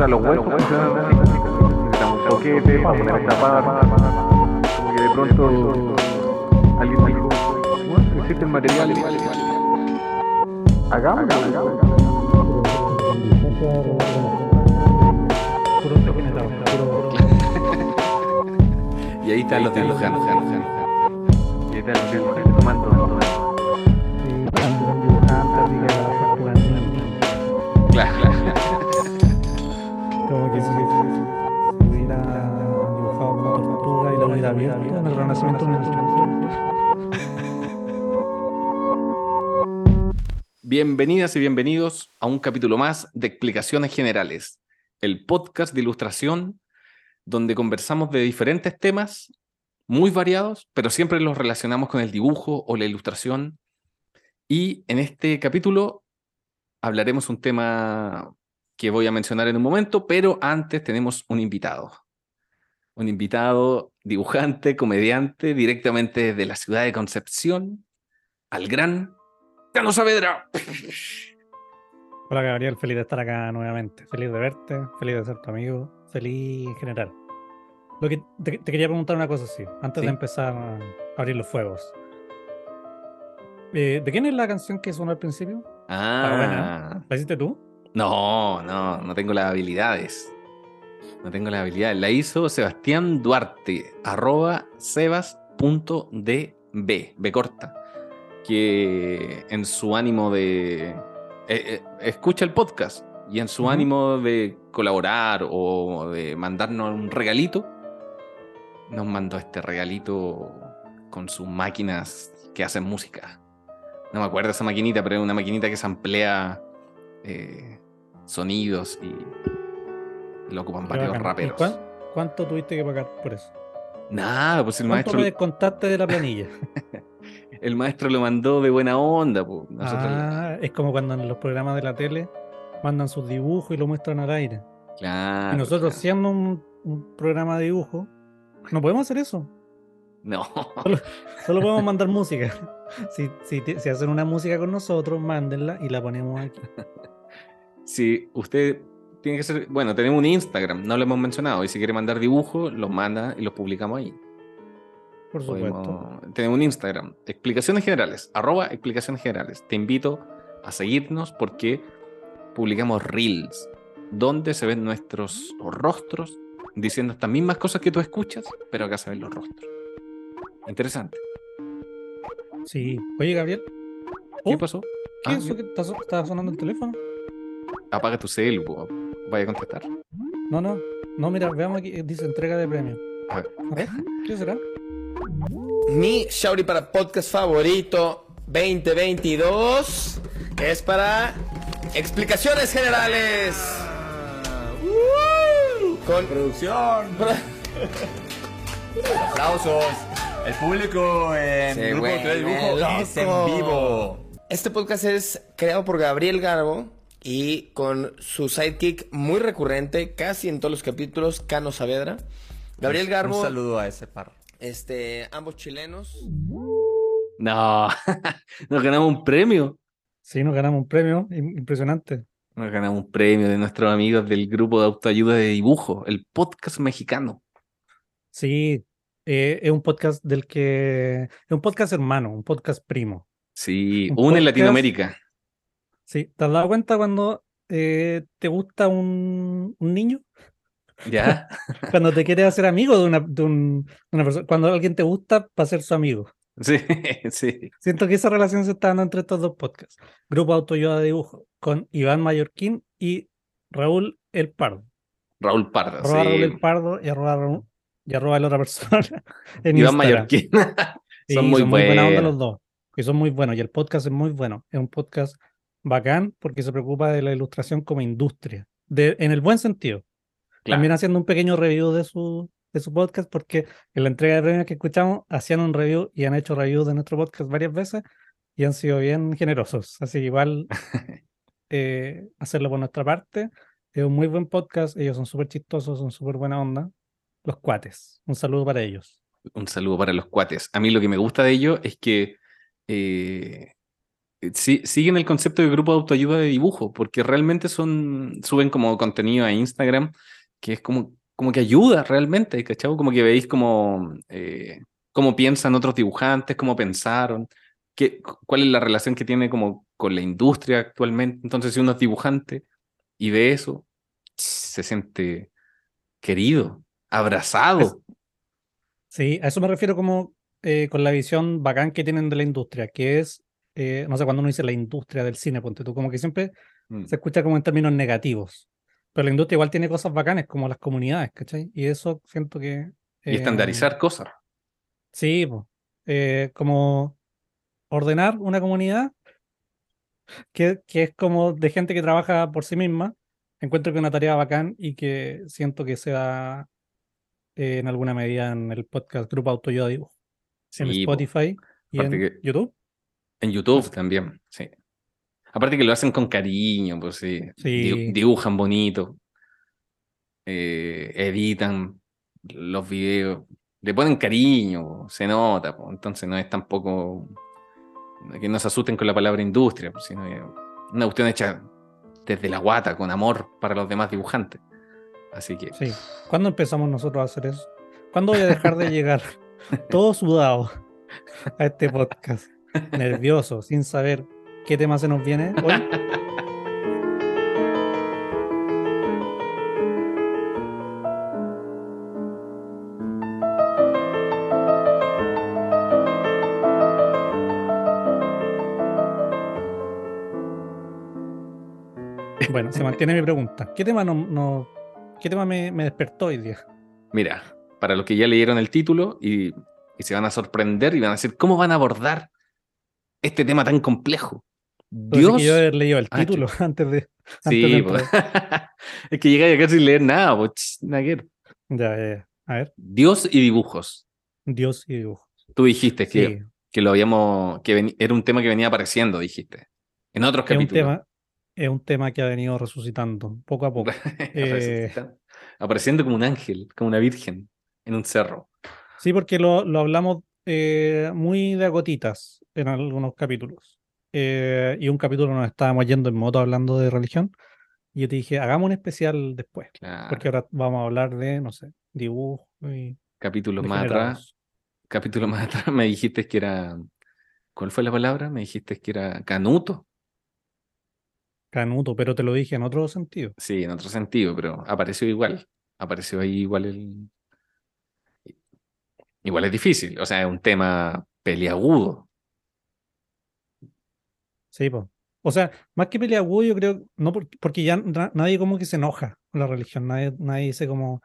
sea, los huecos boquete para poner a tapar. Como que de pronto alguien dijo, existe el material. Hagámoslo. Y ahí están los dibujantes. Y ahí está el dibujante tomando todo esto. Sí, cuando eran dibujantes, así que las tortugas ninja. Claro, claro. Hubiera abierto en el renacimiento Bienvenidas y bienvenidos a un capítulo más de Explicaciones Generales, el podcast de ilustración donde conversamos de diferentes temas muy variados, pero siempre los relacionamos con el dibujo o la ilustración. Y en este capítulo hablaremos un tema que voy a mencionar en un momento, pero antes tenemos un invitado. Un invitado dibujante, comediante, directamente desde la ciudad de Concepción, al gran Cano Saavedra. Hola Gabriel, feliz de estar acá nuevamente. Feliz de verte, feliz de ser tu amigo, feliz en general. Lo que te, te quería preguntar una cosa así, antes Sí. de empezar a abrir los fuegos. Eh, ¿De quién es la canción que sonó al principio? Buena. Ah, ¿La hiciste tú? no, no, no tengo las habilidades. No tengo las habilidades. La hizo Sebastián Duarte, arroba sebas.db, B corta, que en su ánimo de... eh, eh, escucha el podcast y en su ánimo de colaborar o de mandarnos un regalito, nos mandó este regalito con sus máquinas que hacen música. No me acuerdo esa maquinita, pero es una maquinita que samplea eh, sonidos y lo ocupan Qué varios bacán. ¿Y raperos. cuán- ¿Cuánto tuviste que pagar por eso? Nada, pues el ¿Cuánto maestro, me descontaste de la planilla? el maestro lo mandó de buena onda. Pues. Ah, es como cuando en los programas de la tele mandan sus dibujos y lo muestran al aire. claro, y nosotros claro. siendo un, un programa de dibujo, no podemos hacer eso. No, Solo podemos mandar música. Si, si, si hacen una música con nosotros, mándenla y la ponemos aquí. si usted tiene que ser, bueno, tenemos un Instagram, no lo hemos mencionado, y si quiere mandar dibujos, los manda y los publicamos ahí. Por supuesto. Podemos- tenemos un Instagram, explicaciones generales, arroba explicaciones generales. Te invito a seguirnos porque publicamos reels, donde se ven nuestros rostros diciendo estas mismas cosas que tú escuchas, pero acá se ven los rostros. Interesante. Sí. Oye, Gabriel, ¿Qué Oh, pasó? ¿qué Ah, es eso que está, so- está sonando el teléfono? Apaga tu celu. Vaya a contestar. No, no. No, mira, veamos aquí. Dice entrega de premio. A ver. A ver, ¿qué será? Mi Shauri para podcast favorito 2022 es para explicaciones generales. Con Producción. Aplausos. El público en Se Grupo de Dibujo es en vivo. Este podcast es creado por Gabriel Garbo y con su sidekick muy recurrente, casi en todos los capítulos, Cano Saavedra. Gabriel Garbo, Un saludo a ese par. este, ambos chilenos. No, nos ganamos un premio. Sí, nos ganamos un premio. im- Impresionante. Nos ganamos un premio de nuestros amigos del grupo de autoayuda de dibujo, el podcast mexicano. Sí, eh, es un podcast del que. Es un podcast hermano, un podcast primo. Sí, Un una en podcast- Latinoamérica. Sí, ¿te has dado cuenta cuando eh, te gusta un, un niño? ¿Ya? Cuando te quieres hacer amigo de una, de un- de una persona. Cuando alguien te gusta para ser su amigo. Sí, sí. Siento que esa relación se está dando entre estos dos podcasts. Grupo Autoayuda de Dibujo, con Iván Mallorquín y Raúl El Pardo. Raúl Pardo. Arroba Raúl El. Pardo y arroba, Raúl- y arroba la otra persona en Iván Instagram. Mallorquín. Sí, son muy buena onda buenos. los dos. Y son muy buenos. Y el podcast es muy bueno. Es un podcast bacán porque se preocupa de la ilustración como industria. De, en el buen sentido. Claro. También haciendo un pequeño review de su, de su podcast, porque en la entrega de premios que escuchamos hacían un review y han hecho reviews de nuestro podcast varias veces y han sido bien generosos. Así que igual eh, hacerlo por nuestra parte. Es un muy buen podcast. Ellos son súper chistosos, son súper buena onda. Los cuates. Un saludo para ellos. Un saludo para los cuates. A mí lo que me gusta de ellos es que eh, sí, siguen el concepto de grupo de autoayuda de dibujo, porque realmente son, suben como contenido a Instagram, que es como, como que ayuda realmente, ¿cachai? Como que veis como, eh, cómo piensan otros dibujantes, cómo pensaron, qué, cuál es la relación que tiene como con la industria actualmente. Entonces, si uno es dibujante y ve eso, se siente querido, abrazado. Sí, a eso me refiero como eh, con la visión bacán que tienen de la industria, que es, eh, no sé, cuando uno dice la industria del cine, ponte tú, como que siempre Mm. se escucha como en términos negativos. Pero la industria igual tiene cosas bacanes, como las comunidades, ¿cachai? Y eso siento que... Y eh, estandarizar cosas. Sí. Eh, como ordenar una comunidad que, que es como de gente que trabaja por sí misma. Encuentro que es una tarea bacán y que siento que se da eh, en alguna medida en el podcast Grupo Autoayuda Dibujo, en Sí, po. Spotify y en que- YouTube. En YouTube también, sí. Aparte que lo hacen con cariño, pues sí. Di- Sí. dibujan bonito. eh, editan los videos. Le ponen cariño, se nota. pues, Entonces no es tampoco. Que no se asusten con la palabra industria, pues, sino una cuestión hecha desde la guata, con amor para los demás dibujantes. Así que. Sí. ¿Cuándo empezamos nosotros a hacer eso? ¿Cuándo voy a dejar de llegar todo sudado a este podcast? Nervioso, sin saber qué tema se nos viene hoy. Bueno, se mantiene mi pregunta. ¿Qué tema, no, ¿qué tema me, despertó hoy día? Mira, para los que ya leyeron el título y se van a sorprender y van a decir, ¿cómo van a abordar este tema tan complejo? Dios. que yo haber leído el Ah, título antes de. antes de Sí, pues. es que llegáis acá sin leer nada, pues, nada que. Ya, ya, ya. A ver, Dios y dibujos. Dios y dibujo. Tú dijiste que, Sí, que lo habíamos, que era un tema que venía apareciendo, dijiste. En otros es un capítulos. tema, es un tema que ha venido resucitando poco a poco. Eh. Apareciendo- como un ángel, como una virgen en un cerro. Sí, porque lo, lo hablamos eh, muy de a gotitas en algunos capítulos. Eh, y un capítulo nos estábamos yendo en moto hablando de religión. Y yo te dije, hagamos un especial después. Claro. Porque ahora vamos a hablar de, no sé, dibujo y Capítulos más atrás, capítulos más atrás me dijiste que era. ¿Cuál fue la palabra? Me dijiste que era canuto. Canuto, pero te lo dije en otro sentido. Sí, en otro sentido, pero apareció igual. Apareció ahí igual el. Igual es difícil. O sea, es un tema peliagudo. Sí, pues. O sea, más que peleagudo, yo creo, no porque, porque ya na- nadie como que se enoja con la religión, nadie, nadie dice como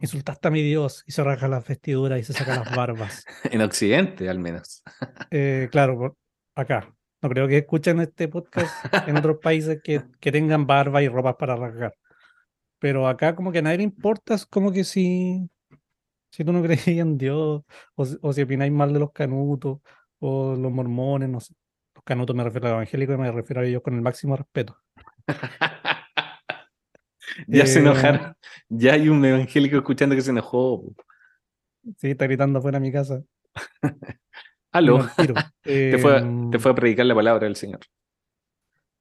insultaste a mi Dios y se raja las vestiduras y se saca las barbas. En Occidente, al menos. Eh, claro, por- acá. No creo que escuchen este podcast en otros países que, que tengan barba y ropas para rasgar. Pero acá como que a nadie le importa, es como que si, si tú no crees en Dios, o, o si opináis mal de los canutos, o los mormones, no sé. Los canutos me refiero a los evangélicos y me refiero a ellos con el máximo respeto. Ya se Eh, enojaron. Ya hay un evangélico escuchando que se enojó. Sí, está gritando afuera de mi casa. Aló. Te fue, Em, te fue a predicar la palabra del Señor.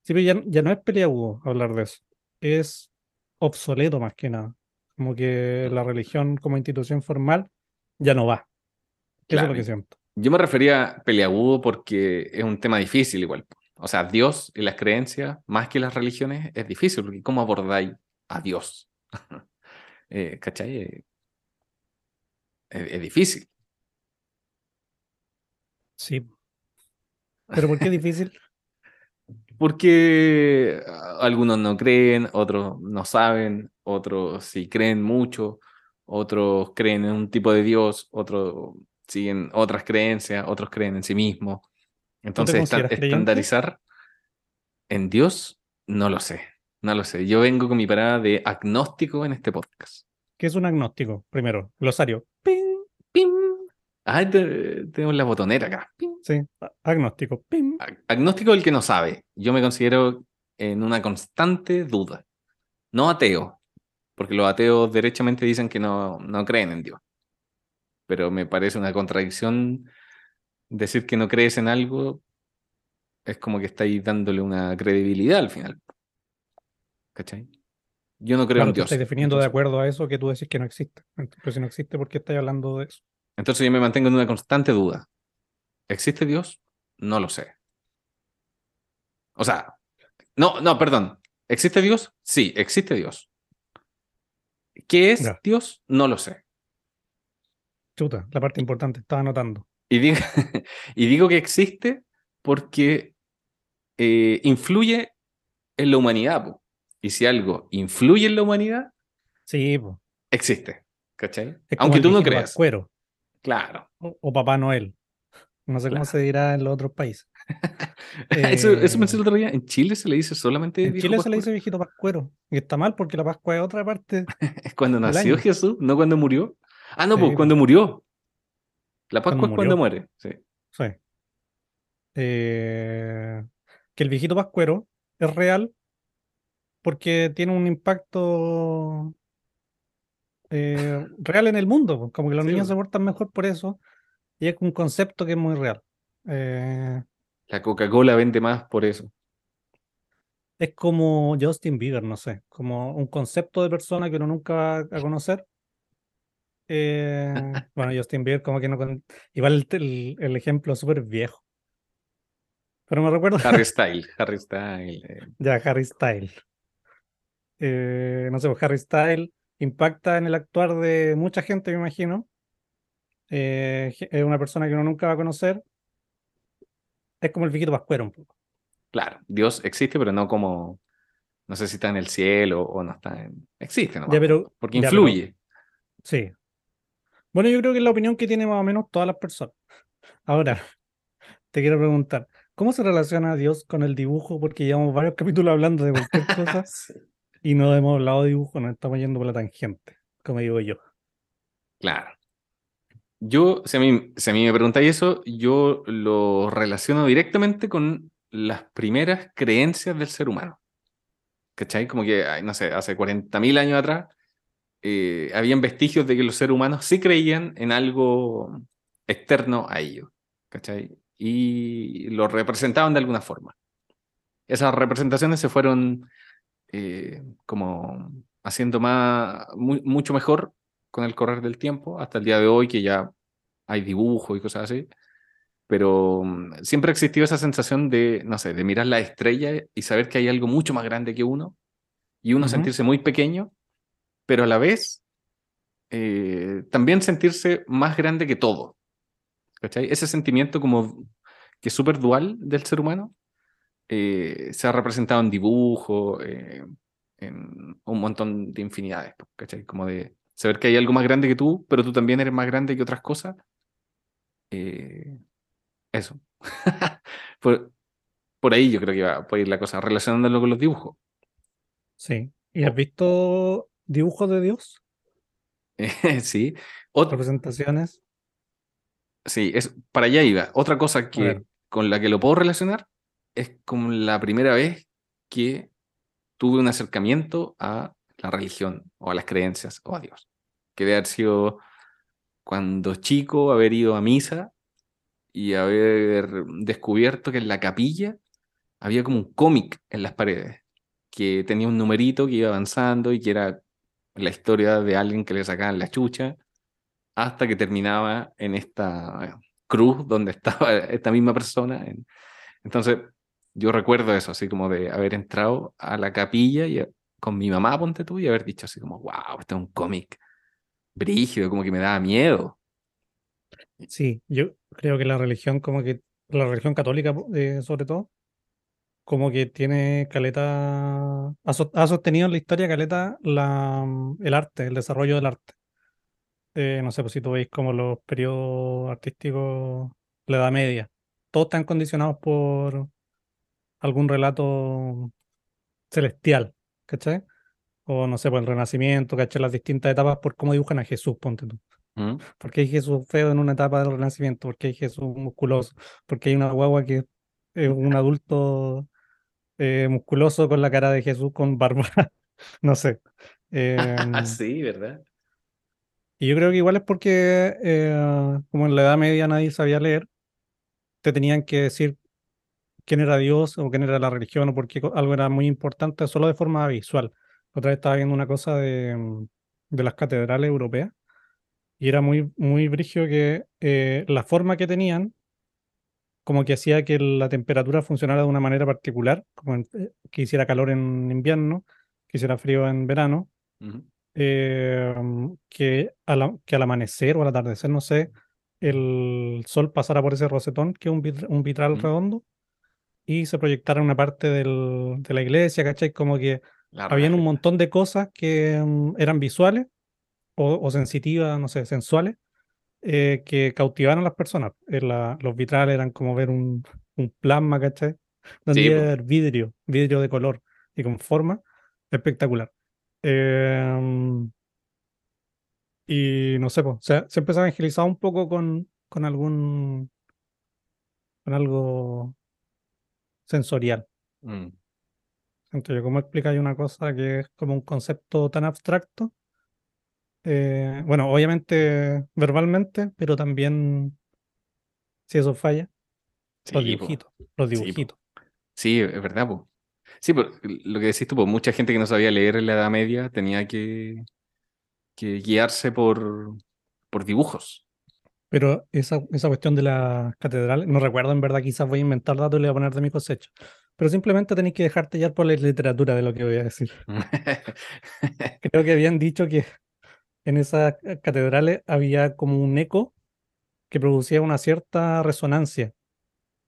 Sí, pero ya, ya no es peleagudo hablar de eso. Es obsoleto más que nada. Como que la religión como institución formal ya no va. Eso es Claro, lo que siento. Yo me refería a peleagudo porque es un tema difícil igual. O sea, Dios y las creencias, más que las religiones, es difícil porque ¿cómo abordáis a Dios? Eh, ¿Cachai? Eh, Es, es difícil. Sí. Pero ¿por qué es difícil? Porque algunos no creen, otros no saben, otros sí creen mucho, otros creen en un tipo de Dios, otros siguen otras creencias, otros creen en sí mismos. Entonces, creyente? estandarizar en Dios, no lo sé, no lo sé. Yo vengo con mi parada de agnóstico en este podcast. ¿Qué es un agnóstico? Primero, glosario. ¡Ping! ¡Pim! Ah, te- tenemos la botonera acá. ¡Pim! Sí, agnóstico. ¡Ping! Ag- Agnóstico el que no sabe. Yo me considero en una constante duda. No ateo, porque los ateos derechamente dicen que no, no creen en Dios. Pero me parece una contradicción decir que no crees en algo es como que estáis dándole una credibilidad al final. ¿Cachai? Yo no creo Claro, en Dios. estás definiendo de acuerdo a eso que tú decís que no existe. Pero si no existe, ¿por qué estás hablando de eso? Entonces yo me mantengo en una constante duda. ¿Existe Dios? No lo sé. O sea, no, no, perdón. ¿Existe Dios? Sí, existe Dios. ¿Qué es. Dios? No lo sé. Chuta, la parte importante, estaba anotando. Y digo, y digo que existe porque eh, influye en la humanidad. po. Y si algo influye en la humanidad, Sí, po. existe. ¿Cachai? es Aunque tú no creas. Pascuero Claro. o, o Papá Noel. No sé cómo Claro. se dirá en los otros países. Eso, eso pensé Eh, el otro día. En Chile se le dice solamente En Chile se le Pascuero. dice viejito Pascuero. Y está mal porque la Pascua es otra parte. Es cuando nació año. Jesús, no cuando murió. Ah, no, Sí, pues cuando murió. La Pascua Cuando es cuando muere. Sí. Sí. Eh, que el viejito Pascuero es real porque tiene un impacto eh, real en el mundo. po. Como que los Sí, niños po. se portan mejor por eso. Y es un concepto que es muy real. Eh, La Coca-Cola vende más por eso. es como Justin Bieber, no sé, como un concepto de persona que uno nunca va a conocer. Eh, bueno, Justin Bieber, como que no. con- Igual el, el- el ejemplo súper viejo. Pero me recuerdo. Harry Style, Harry Style. eh, Ya, Harry Style. Eh, no sé, pues Harry Style impacta en el actuar de mucha gente, me imagino. Es una persona que uno nunca va a conocer. Es como el viejito Pascuero un poco. Claro, Dios existe, pero no como. No sé si está en el cielo o no está en. Existe, Ya, pero- Porque ya, pero- influye. Sí. Bueno, yo creo que es la opinión que tienen más o menos todas las personas. Ahora, te quiero preguntar, ¿cómo se relaciona Dios con el dibujo? Porque llevamos varios capítulos hablando de cualquier cosa y no hemos hablado de dibujo, nos estamos yendo por la tangente, como digo yo. Claro. Yo, si a mí, si a mí me preguntáis eso, yo lo relaciono directamente con las primeras creencias del ser humano. ¿Cachai? Como que, no sé, hace 40.000 años atrás, eh, habían vestigios de que los seres humanos sí creían en algo externo a ellos. ¿Cachai? Y lo representaban de alguna forma. Esas representaciones se fueron eh, como haciendo más, mu- mucho mejor con el correr del tiempo, hasta el día de hoy que ya hay dibujo y cosas así. Pero mm, siempre ha existido esa sensación de, no sé, de mirar la estrella y saber que hay algo mucho más grande que uno y uno sentirse muy pequeño, pero a la vez eh, también sentirse más grande que todo. ¿Cachai? Ese sentimiento como que es súper dual del ser humano eh, se ha representado en dibujo, eh, en un montón de infinidades, ¿cachai? Como de saber que hay algo más grande que tú, pero tú también eres más grande que otras cosas. Eh, eso. por, por ahí yo creo que va, puede ir la cosa, relacionándolo con los dibujos. Sí. ¿Y has visto dibujos de Dios? sí. Ot- Representaciones. sí, es, para allá iba. Otra cosa que, con la que lo puedo relacionar es como la primera vez que tuve un acercamiento a la religión o a las creencias o a Dios. Que debe haber sido cuando chico, haber ido a misa y haber descubierto que en la capilla había como un cómic en las paredes, que tenía un numerito que iba avanzando y que era la historia de alguien que le sacaban la chucha hasta que terminaba en esta cruz donde estaba esta misma persona. en- Entonces, yo recuerdo eso, así como de haber entrado a la capilla y con mi mamá, ponte tú, y haber dicho así como, wow, este es un cómic brígido, como que me daba miedo. Sí, yo creo que la religión, como que la religión católica, eh, sobre todo, como que tiene caleta, ha, so- ha sostenido en la historia caleta la, mm, el arte, el desarrollo del arte. Eh, no sé, pues si tú veis como los periodos artísticos, la Edad Media, todos están condicionados por algún relato celestial, ¿cachai? O no sé, por el Renacimiento, ¿cachai? Las distintas etapas por cómo dibujan a Jesús, ponte tú. ¿Mm? porque hay Jesús feo en una etapa del Renacimiento? porque hay Jesús musculoso? porque hay una guagua que es un adulto eh, musculoso con la cara de Jesús con barba? No sé. Em, sí, ¿verdad? y yo creo que igual es porque, eh, como en la Edad Media nadie sabía leer, te tenían que decir quién era Dios o quién era la religión o por qué algo era muy importante solo de forma visual. Otra vez estaba viendo una cosa de, mm, de las catedrales europeas y era muy, muy brigio que eh, la forma que tenían como que hacía que la temperatura funcionara de una manera particular, como en- eh, que hiciera calor en invierno, que hiciera frío en verano, eh, que, al, que al amanecer o al atardecer, no sé, el sol pasara por ese rosetón, que es un, vit- un vitral redondo, y se proyectara en una parte del- de la iglesia, ¿cachai? Como que La habían un montón de cosas que mm, eran visuales o, o sensitivas, no sé, sensuales, eh, que cautivaban a las personas. Eh, la- los vitrales eran como ver un, un plasma, ¿cachai? Donde Sí, a haber vidrio, vidrio de color y con forma espectacular. Em, y no sé, sea, siempre se ha evangelizado un poco con, con algún, con algo sensorial. Mm. Yo, ¿cómo explicáis una cosa que es como un concepto tan abstracto? Eh, bueno, obviamente verbalmente, pero también, si eso falla, los po. dibujitos, los po. dibujitos. Sí, es verdad, po. Sí, pero lo que decís tú, pues mucha gente que no sabía leer en la Edad Media tenía que, que guiarse por, por dibujos. Pero esa, esa cuestión de las catedrales, no recuerdo en verdad, quizás voy a inventar datos y le voy a poner de mi cosecha. Pero simplemente tenéis que dejarte llevar por la literatura de lo que voy a decir. Creo que habían dicho que en esas catedrales había como un eco que producía una cierta resonancia.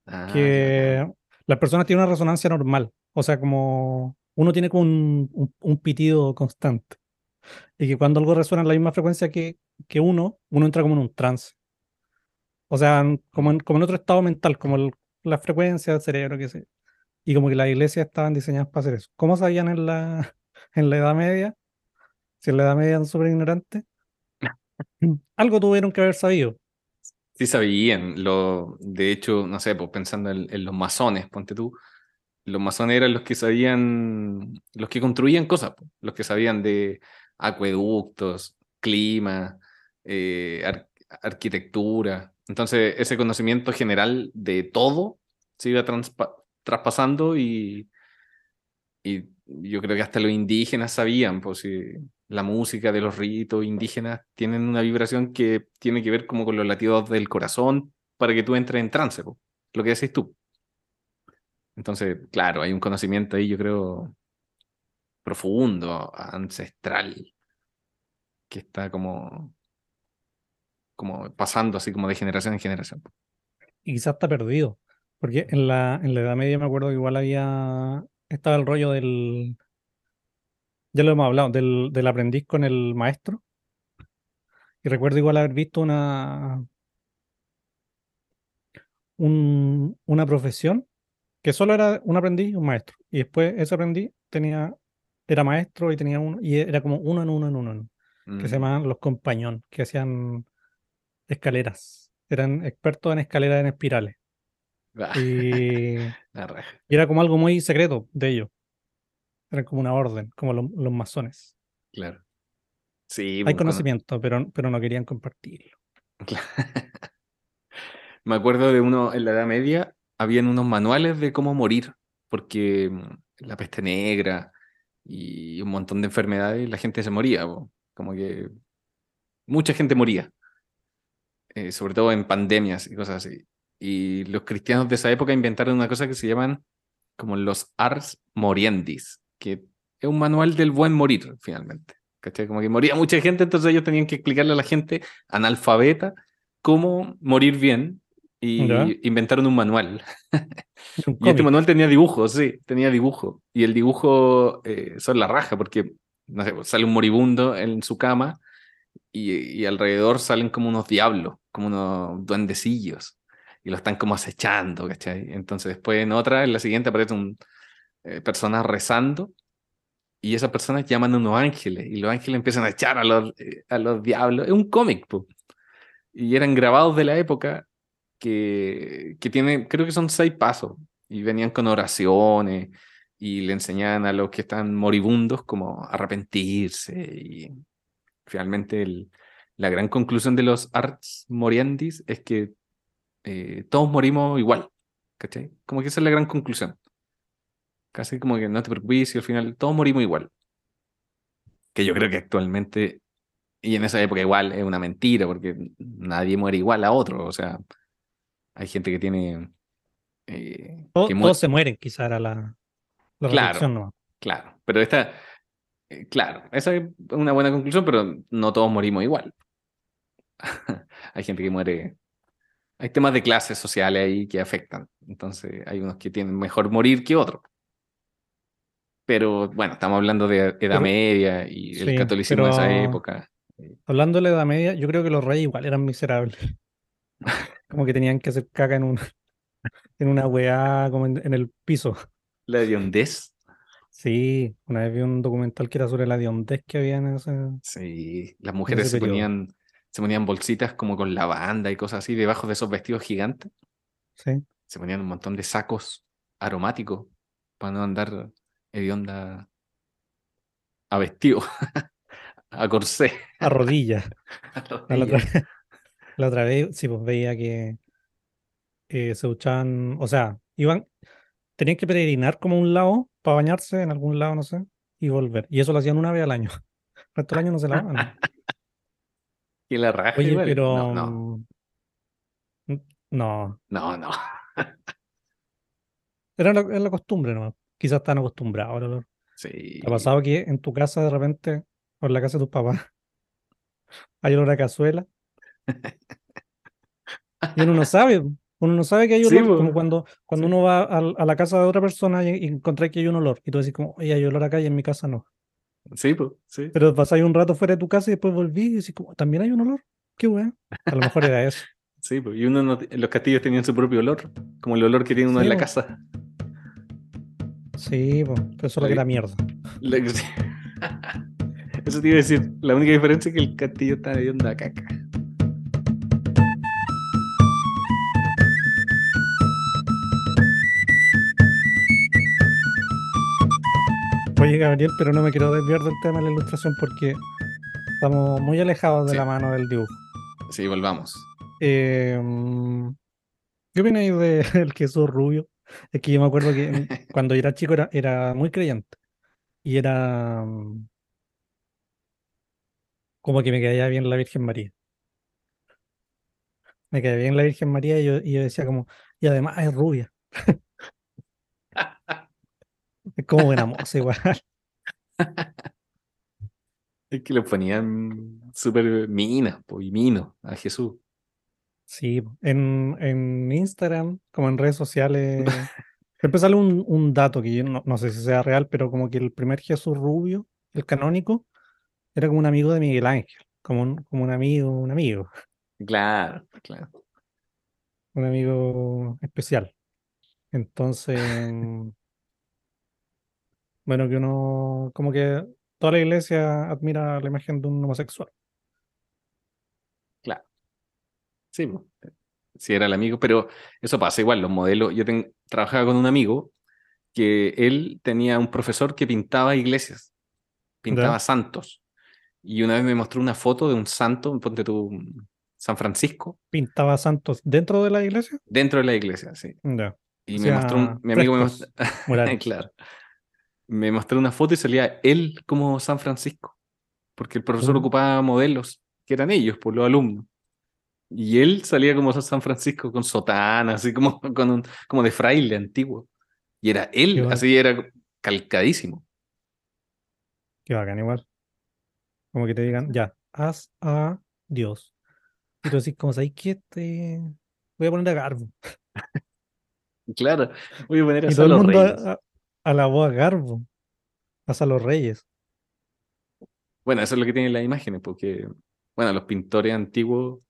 Ah, que las personas tienen una resonancia normal. O sea, como uno tiene como un, un- un pitido constante. Y que cuando algo resuena en la misma frecuencia que, que uno, uno entra como en un trance. O sea, como en, como en otro estado mental, como el- la frecuencia del cerebro, que sé. Y como que las iglesias estaban diseñadas para hacer eso. ¿Cómo sabían en la, en la Edad Media? Si en la Edad Media eran súper ignorantes. Algo tuvieron que haber sabido. Sí sabían, lo, de hecho, no sé, pues pensando en, los masones, ponte tú, los masones eran los que sabían, los que construían cosas, po, los que sabían de acueductos, clima, eh, ar- arquitectura. Entonces, ese conocimiento general de todo se iba traspasando y, y yo creo que hasta los indígenas sabían, pues si la música de los ritos indígenas tienen una vibración que tiene que ver como con los latidos del corazón para que tú entres en trance, lo que decís tú. Entonces, claro, hay un conocimiento ahí, yo creo, profundo, ancestral, que está como, como pasando así como de generación en generación. y quizás está perdido. Porque en la, en la Edad Media me acuerdo que igual había, estaba el rollo del, ya lo hemos hablado, del, del aprendiz con el maestro. Y recuerdo igual haber visto una, un- una profesión que solo era un aprendiz y un maestro. Y después ese aprendiz tenía, era maestro y tenía uno, y era como uno en uno en uno, en uno, que se Mm. llamaban los compañón, que hacían escaleras. Eran expertos en escaleras en espirales. Ah, Y, y era como algo muy secreto de ellos. Era como una orden, como lo- los masones. Claro. Sí, Hay cono- conocimiento, pero, pero no querían compartirlo. Me acuerdo de uno en la Edad Media, habían unos manuales de cómo morir, porque mm, la peste negra y un montón de enfermedades, la gente se moría, po. como que mucha gente moría, eh, sobre todo en pandemias y cosas así. Y los cristianos de esa época inventaron una cosa que se llaman como los ars moriendis, que es un manual del buen morir, finalmente. ¿Cachai? Como que moría mucha gente, entonces ellos tenían que explicarle a la gente analfabeta cómo morir bien y Ya. inventaron un manual. Un Y este manual tenía dibujos, sí, tenía dibujo. Y el dibujo eh, son la raja, porque no sé, sale un moribundo en su cama y, y alrededor salen como unos diablos, como unos duendecillos. Y lo están como acechando, ¿cachai? Entonces después en otra, en la siguiente aparece un eh, personas rezando y esas personas llaman a unos ángeles y los ángeles empiezan a echar a los, eh, a los diablos. Es un cómic. Y eran grabados de la época que, que tienen, creo que son seis pasos y venían con oraciones y le enseñaban a los que están moribundos como arrepentirse y finalmente el- la gran conclusión de los arts moriendis es que eh, todos morimos igual, ¿Cachai? Como que esa es la gran conclusión. Casi como que no te preocupes y al final todos morimos igual. Que yo creo que actualmente, y en esa época igual es una mentira, porque nadie muere igual a otro. O sea, hay gente que tiene... eh, Todos, que mu- todos se mueren, quizá era la, la Claro. nomás. Claro, pero esta, eh, claro, esa es una buena conclusión, pero no todos morimos igual. hay gente que muere, hay temas de clases sociales ahí que afectan, entonces hay unos que tienen mejor morir que otros. Pero bueno, estamos hablando de Edad Pero- Media y el sí, catolicismo de esa época. Hablando de la Edad Media, yo creo que los reyes igual eran miserables. Como que tenían que hacer caca en un, en una weá, como en, en el piso. La hediondez, Sí, una vez vi un documental que era sobre la hediondez que había en ese. sí, las mujeres se periodo. ponían, se ponían bolsitas como con lavanda y cosas así debajo de esos vestidos gigantes. Sí. se ponían un montón de sacos aromáticos para no andar hedionda a vestido, a corsé. A rodillas. a La otra, rodillas. la otra vez, sí, pues veía que eh, se duchaban, o sea, iban, tenían que peregrinar como un lado para bañarse en algún lado, no sé, y volver. Y eso lo hacían una vez al año. El resto del año no se lavaban. Y la raja Oye, igual. pero. No, no, No, no, no. era la, era la costumbre, ¿no? Quizás están acostumbrados al olor. Sí. ¿Te ha pasado que en tu casa de repente, o en la casa de tus papás, hay olor a cazuela? Y uno no sabe, uno no sabe que hay Sí, olor, po. como cuando, cuando Sí. uno va a, la casa de otra persona y, y que hay un olor, y tú decís como, oye, hay olor acá y en mi casa no. Sí, pues, sí. Pero pasáis un rato fuera de tu casa y después volví y decís como, ¿también hay un olor? Qué weá. A lo mejor era eso. Sí, pues. Y uno no- los castillos tenían su propio olor, como el olor que tiene uno Sí, en la casa. Sí, pues, pero solo que era mierda. La- Eso te iba a decir. La única diferencia es que el castillo está hediondo a caca. Oye, Gabriel, pero no me quiero desviar del tema de la ilustración porque estamos muy alejados de Sí. la mano del dibujo. Sí, volvamos. Eh, mm, ¿qué opináis de- del Jesús rubio? Es que yo me acuerdo que cuando yo era chico era, era muy creyente y era como que me caía bien la Virgen María. Me caía bien la Virgen María y yo, y yo decía como, y además es rubia. Es como buena moza igual. Es que le ponían súper minas, po, y mino a Jesús. Sí, en, en Instagram, como en redes sociales, siempre sale un, un dato que yo no, no sé si sea real, pero como que el primer Jesús rubio, el canónico, era como un amigo de Miguel Ángel, como un, como un amigo, un amigo, Claro, claro. un amigo especial. Entonces, bueno, que uno, como que toda la iglesia admira la imagen de un homosexual. Claro. Sí, po. sí, era el amigo, pero eso pasa igual, los modelos. Yo ten- trabajaba con un amigo que él tenía un profesor que pintaba iglesias, pintaba Ya. santos. Y una vez me mostró una foto de un santo, ponte tú, San Francisco, Pintaba santos dentro de la iglesia. dentro de la iglesia, sí. Ya, Y O me mostró un- mi amigo me mostró, claro. Me mostró una foto y salía él como San Francisco, porque el profesor ocupaba modelos que eran ellos, por los alumnos. Y él salía como San Francisco con sotana, así como, con un, como de fraile antiguo. Y era él, Qué así era calcadísimo. Qué bacán, igual. Como que te digan, ya, haz a Dios. Y tú decís, como sabéis que te voy a poner a Garbo. Claro, voy a poner a Y todo el Salo mundo Reyes. a- a- alabó a Garbo. Haz a los reyes. Bueno, eso es lo que tienen las imágenes, porque, bueno, los pintores antiguos,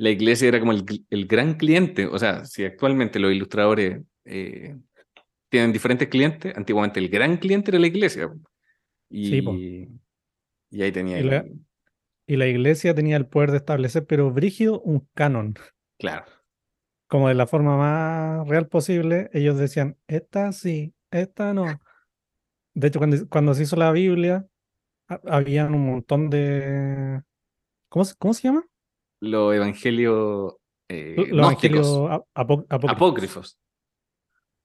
la iglesia era como el, el gran cliente. O sea, si actualmente los ilustradores eh, tienen diferentes clientes, antiguamente el gran cliente era la iglesia. Y, Sí, y ahí tenía, Y la- Y la iglesia tenía el poder de establecer, pero brígido, un canon. claro, Como de la forma más real posible, ellos decían, esta sí, esta no. De hecho, cuando, cuando se hizo la Biblia, ha- habían un montón de... ¿Cómo se, cómo se llama? Los evangelios eh, Los gnósticos, evangelios ap- apó- apócrifos. apócrifos.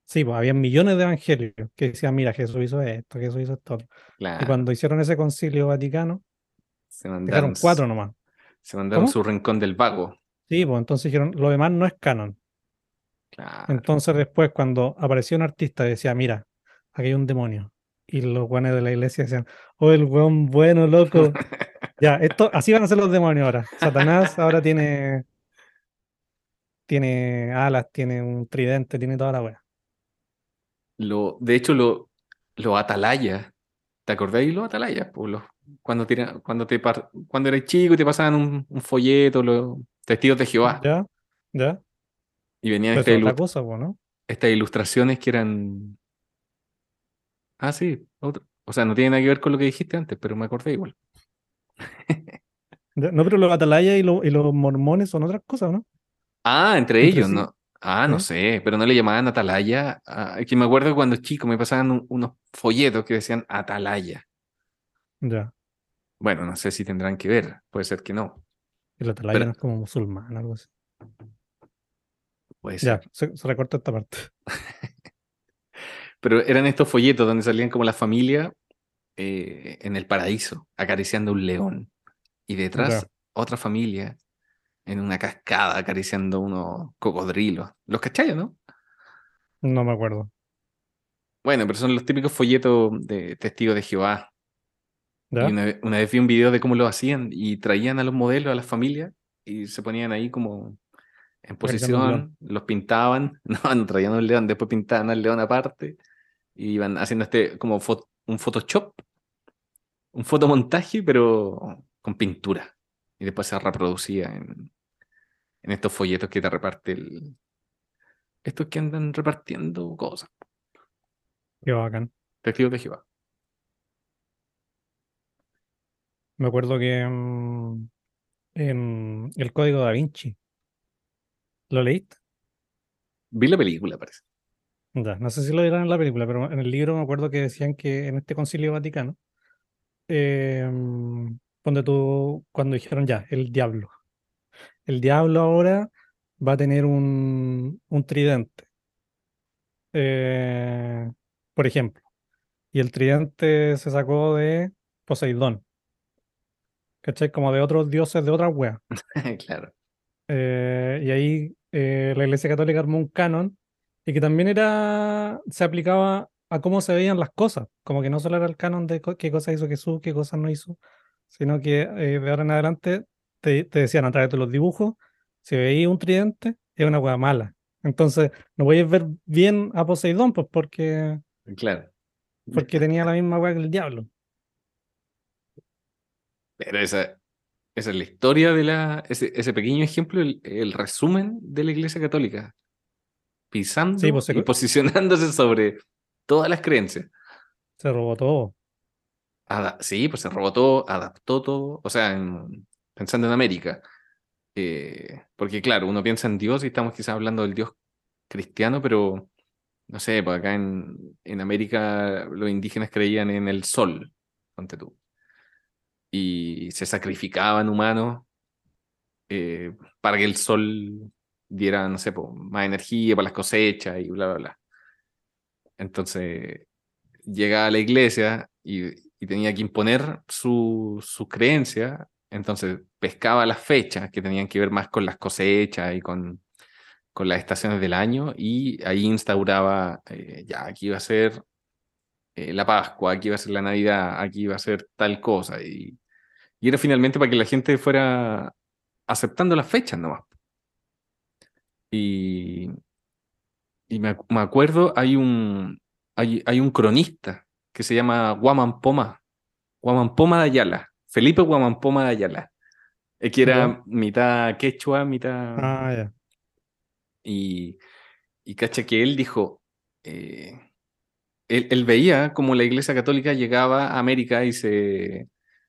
Sí, pues había millones de evangelios que decían, mira, Jesús hizo esto, Jesús hizo esto. otro". Y cuando hicieron ese concilio vaticano, se mandaron, cuatro nomás. se mandaron ¿Cómo? su rincón del vago. Sí, pues entonces dijeron, lo demás no es canon. Claro. Entonces después cuando apareció un artista y decía, mira, aquí hay un demonio. Y los guanes de la iglesia decían, oh, el weón bueno, loco. Ya, esto, así van a ser los demonios ahora. Satanás ahora tiene, tiene alas, tiene un tridente, tiene toda la wea. Lo, de hecho, lo, los atalayas, ¿te acordáis los atalayas? Los- cuando, tira- cuando, te cuando eras chico y te pasaban un, un folleto, los testigos de Jehová, ¿Ya? ¿Ya? y venían estas, ilu- cosa, ¿no? estas ilustraciones que eran... Ah, sí, otro- o sea, no tiene nada que ver con lo que dijiste antes, pero me acordé igual. No, pero los atalayas y, lo- y los mormones son otras cosas, ¿no? Ah, entre Entre ellos, sí. ¿no? Ah, no ¿Eh? sé, pero no le llamaban atalaya. ah, que me acuerdo que cuando chico me pasaban un- unos folletos que decían atalaya. Ya. Bueno, no sé si tendrán que ver, puede ser que no, la atalaya Pero- no es como musulmán, algo así. puede ser. Ya, se, se recorta esta parte. Pero eran estos folletos donde salían como la familia eh, en el paraíso, acariciando un león. Y detrás otra familia en una cascada acariciando unos cocodrilos. ¿Los cachayos, no? No me acuerdo. Bueno, pero son los típicos folletos de testigos de Jehová. Una, ve- una vez vi un video de cómo lo hacían y traían a los modelos, a las familias, y se ponían ahí como en posición, los pintaban, no, no traían un león, después pintaban al león aparte, y iban haciendo este como fo- un Photoshop, un fotomontaje, pero con pintura. Y después se reproducía en, en estos folletos que te reparte el... Estos que andan repartiendo cosas. Qué bacán. Testigos de Jehová. Me acuerdo que mm, en el código da Vinci. ¿Lo leíste? Vi la película, parece. Ya, no sé si lo dirán en la película, pero en el libro me acuerdo que decían que en este concilio vaticano, eh, mm, ponte tú, cuando dijeron ya, el diablo. El diablo ahora va a tener un, un tridente. Eh, por ejemplo. Y el tridente se sacó de Poseidón. ¿Cachai? Como de otros dioses de otras weas. claro. Eh, y ahí eh, la Iglesia Católica armó un canon y que también era, se aplicaba a cómo se veían las cosas, como que no solo era el canon de qué cosas hizo Jesús, qué cosas no hizo, sino que eh, de ahora en adelante te, te decían a través de los dibujos, si veías un tridente, es una hueá mala. Entonces, no podías ver bien a Poseidón, pues porque, Claro. porque tenía la misma hueá que el diablo. Pero esa, esa es la historia de la. Ese, ese pequeño ejemplo, el, el resumen de la Iglesia Católica. Pisando Sí, pues, se y posicionándose sobre todas las creencias. Se robó todo. Sí, pues se robó todo, adaptó todo. O sea, en- pensando en América. Eh, porque, claro, uno piensa en Dios y estamos quizás hablando del Dios cristiano, pero no sé, pues acá en, en América los indígenas creían en el sol, ponte tú. Y se sacrificaban humanos eh, para que el sol diera, no sé, pues, más energía para las cosechas y bla, bla, bla. Entonces, llegaba a la iglesia y, y tenía que imponer su, su creencia, entonces pescaba las fechas que tenían que ver más con las cosechas y con, con las estaciones del año y ahí instauraba, eh, ya, aquí iba a ser eh, la Pascua, aquí iba a ser la Navidad, aquí iba a ser tal cosa. Y, y era finalmente para que la gente fuera aceptando las fechas nomás. Y, y me, me acuerdo, hay un, hay, hay un cronista que se llama Guamampoma, Guamampoma de Ayala, Felipe Guamampoma de Ayala, eh, que era mitad quechua, mitad... Ah. Y, y cacha que él dijo, eh, él, él veía como la Iglesia Católica llegaba a América y se,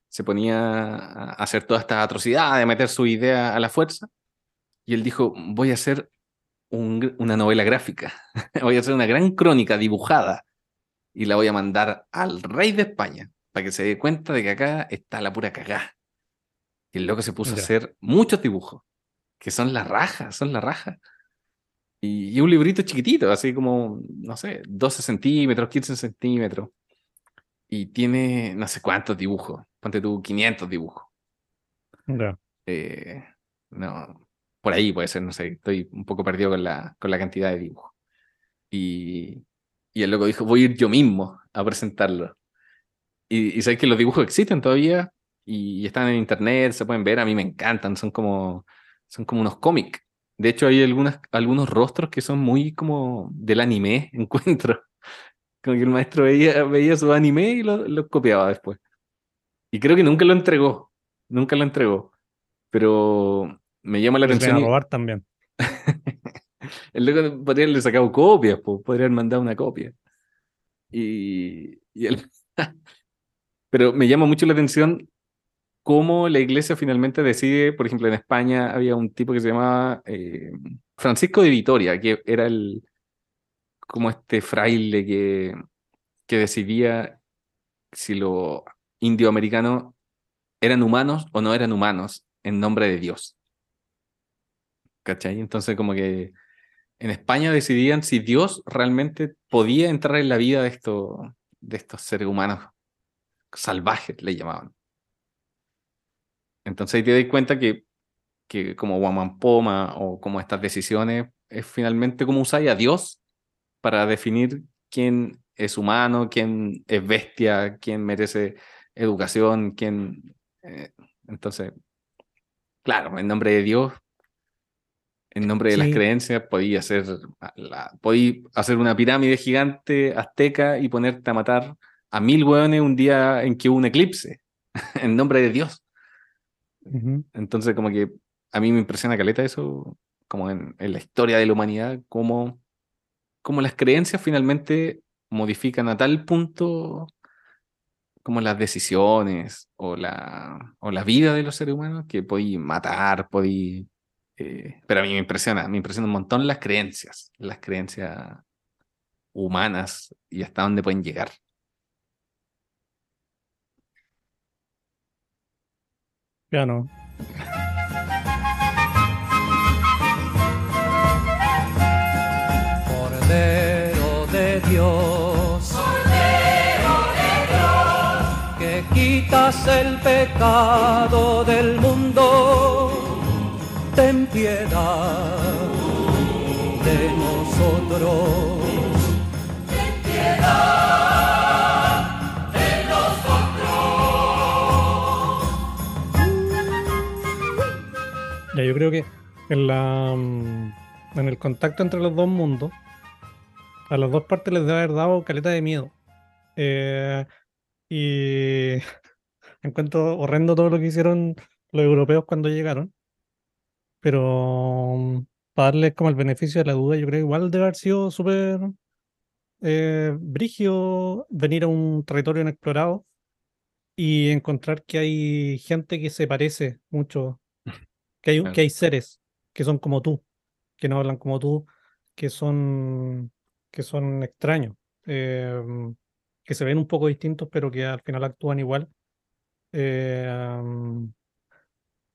se ponía a hacer todas estas atrocidades, a meter su idea a la fuerza. Y él dijo, voy a hacer un una novela gráfica, voy a hacer una gran crónica dibujada y la voy a mandar al rey de España para que se dé cuenta de que acá está la pura cagá. Y el loco se puso a hacer muchos dibujos. que son la raja, son la raja. Y, y un librito chiquitito, así como, no sé, 12 centímetros, 15 centímetros. Y tiene no sé cuántos dibujos. Ponte tú 500 dibujos. Ya. Eh, no, por ahí puede ser, no sé, estoy un poco perdido con la, con la cantidad de dibujos. Y, y el loco dijo, voy a ir yo mismo a presentarlo. Y, y sabes que los dibujos existen todavía y, y están en internet, se pueden ver, a mí me encantan, son como, son como unos cómics. De hecho, hay algunas, algunos rostros que son muy como del anime, encuentro. Como que el maestro veía, veía su anime y lo, lo copiaba después. Y creo que nunca lo entregó, nunca lo entregó. Pero me llama la Les atención. vienen a y- robar también. el loco podría haberle sacado copias, po, podría haber mandado una copia. Y, y el- Pero me llama mucho la atención cómo la iglesia finalmente decide, por ejemplo, en España había un tipo que se llamaba eh, Francisco de Vitoria, que era el como este fraile que, que decidía si los indioamericanos eran humanos o no eran humanos en nombre de Dios. ¿Cachai? Entonces como que en España decidían si Dios realmente podía entrar en la vida de estos, de estos seres humanos salvajes, le llamaban. Entonces ahí te das cuenta que, que como Guamampoma o como estas decisiones es finalmente como usáis a Dios para definir quién es humano, quién es bestia, quién merece educación, quién... eh, entonces, claro, en nombre de Dios, en nombre de las Sí. creencias, podía hacer, la, podí hacer una pirámide gigante azteca y ponerte a matar a mil hueones un día en que hubo un eclipse, en nombre de Dios. Entonces, como que a mí me impresiona caleta eso, como en, en la historia de la humanidad, cómo, cómo las creencias finalmente modifican a tal punto como las decisiones o la, o la vida de los seres humanos que podí matar, podí... eh, pero a mí me impresiona, me impresiona un montón las creencias, las creencias humanas y hasta dónde pueden llegar. Ya no. Cordero de Dios, que quitas el pecado del mundo, ten piedad de nosotros. Ya, yo creo que en la mm, en el contacto entre los dos mundos, a las dos partes les debe haber dado caleta de miedo. Eh, y encuentro horrendo todo lo que hicieron los europeos cuando llegaron. Pero para darles como el beneficio de la duda, yo creo que igual debe haber sido súper eh, brigio venir a un territorio inexplorado y encontrar que hay gente que se parece mucho, que hay, que hay seres que son como tú, que no hablan como tú, que son, que son extraños, eh, que se ven un poco distintos, pero que al final actúan igual. Eh,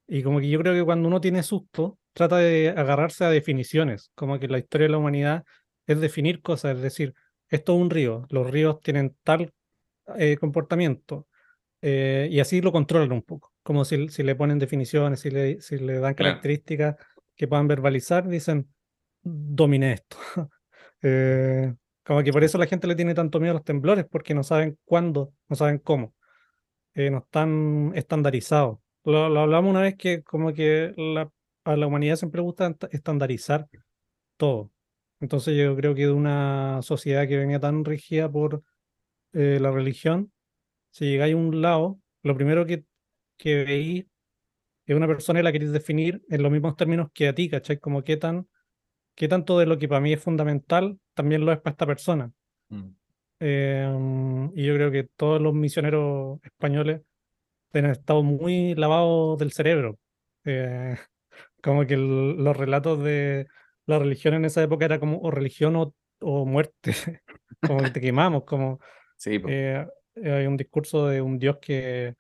y como que yo creo que cuando uno tiene susto, trata de agarrarse a definiciones, como que la historia de la humanidad es definir cosas, es decir, esto es un río, los ríos tienen tal eh, comportamiento, eh, y así lo controlan un poco, como si, si le ponen definiciones, si le, si le dan Claro. características que puedan verbalizar, dicen, dominé esto. Eh, como que por eso la gente le tiene tanto miedo a los temblores, porque no saben cuándo, no saben cómo, eh, no están estandarizados. Lo, lo hablamos una vez que como que la, a la humanidad siempre gusta esta- estandarizar todo. Entonces yo creo que de una sociedad que venía tan rígida por eh, la religión, si llegáis a un lado, lo primero que, que veis es una persona y la queréis definir en los mismos términos que a ti, ¿cachai? Como qué tan, qué tanto de lo que para mí es fundamental también lo es para esta persona. Mm. Eh, y yo creo que todos los misioneros españoles han estado muy lavados del cerebro. Eh, como que el- los relatos de la religión en esa época era como o religión o, o muerte, como que te quemamos, como Sí, eh, hay un discurso de un Dios que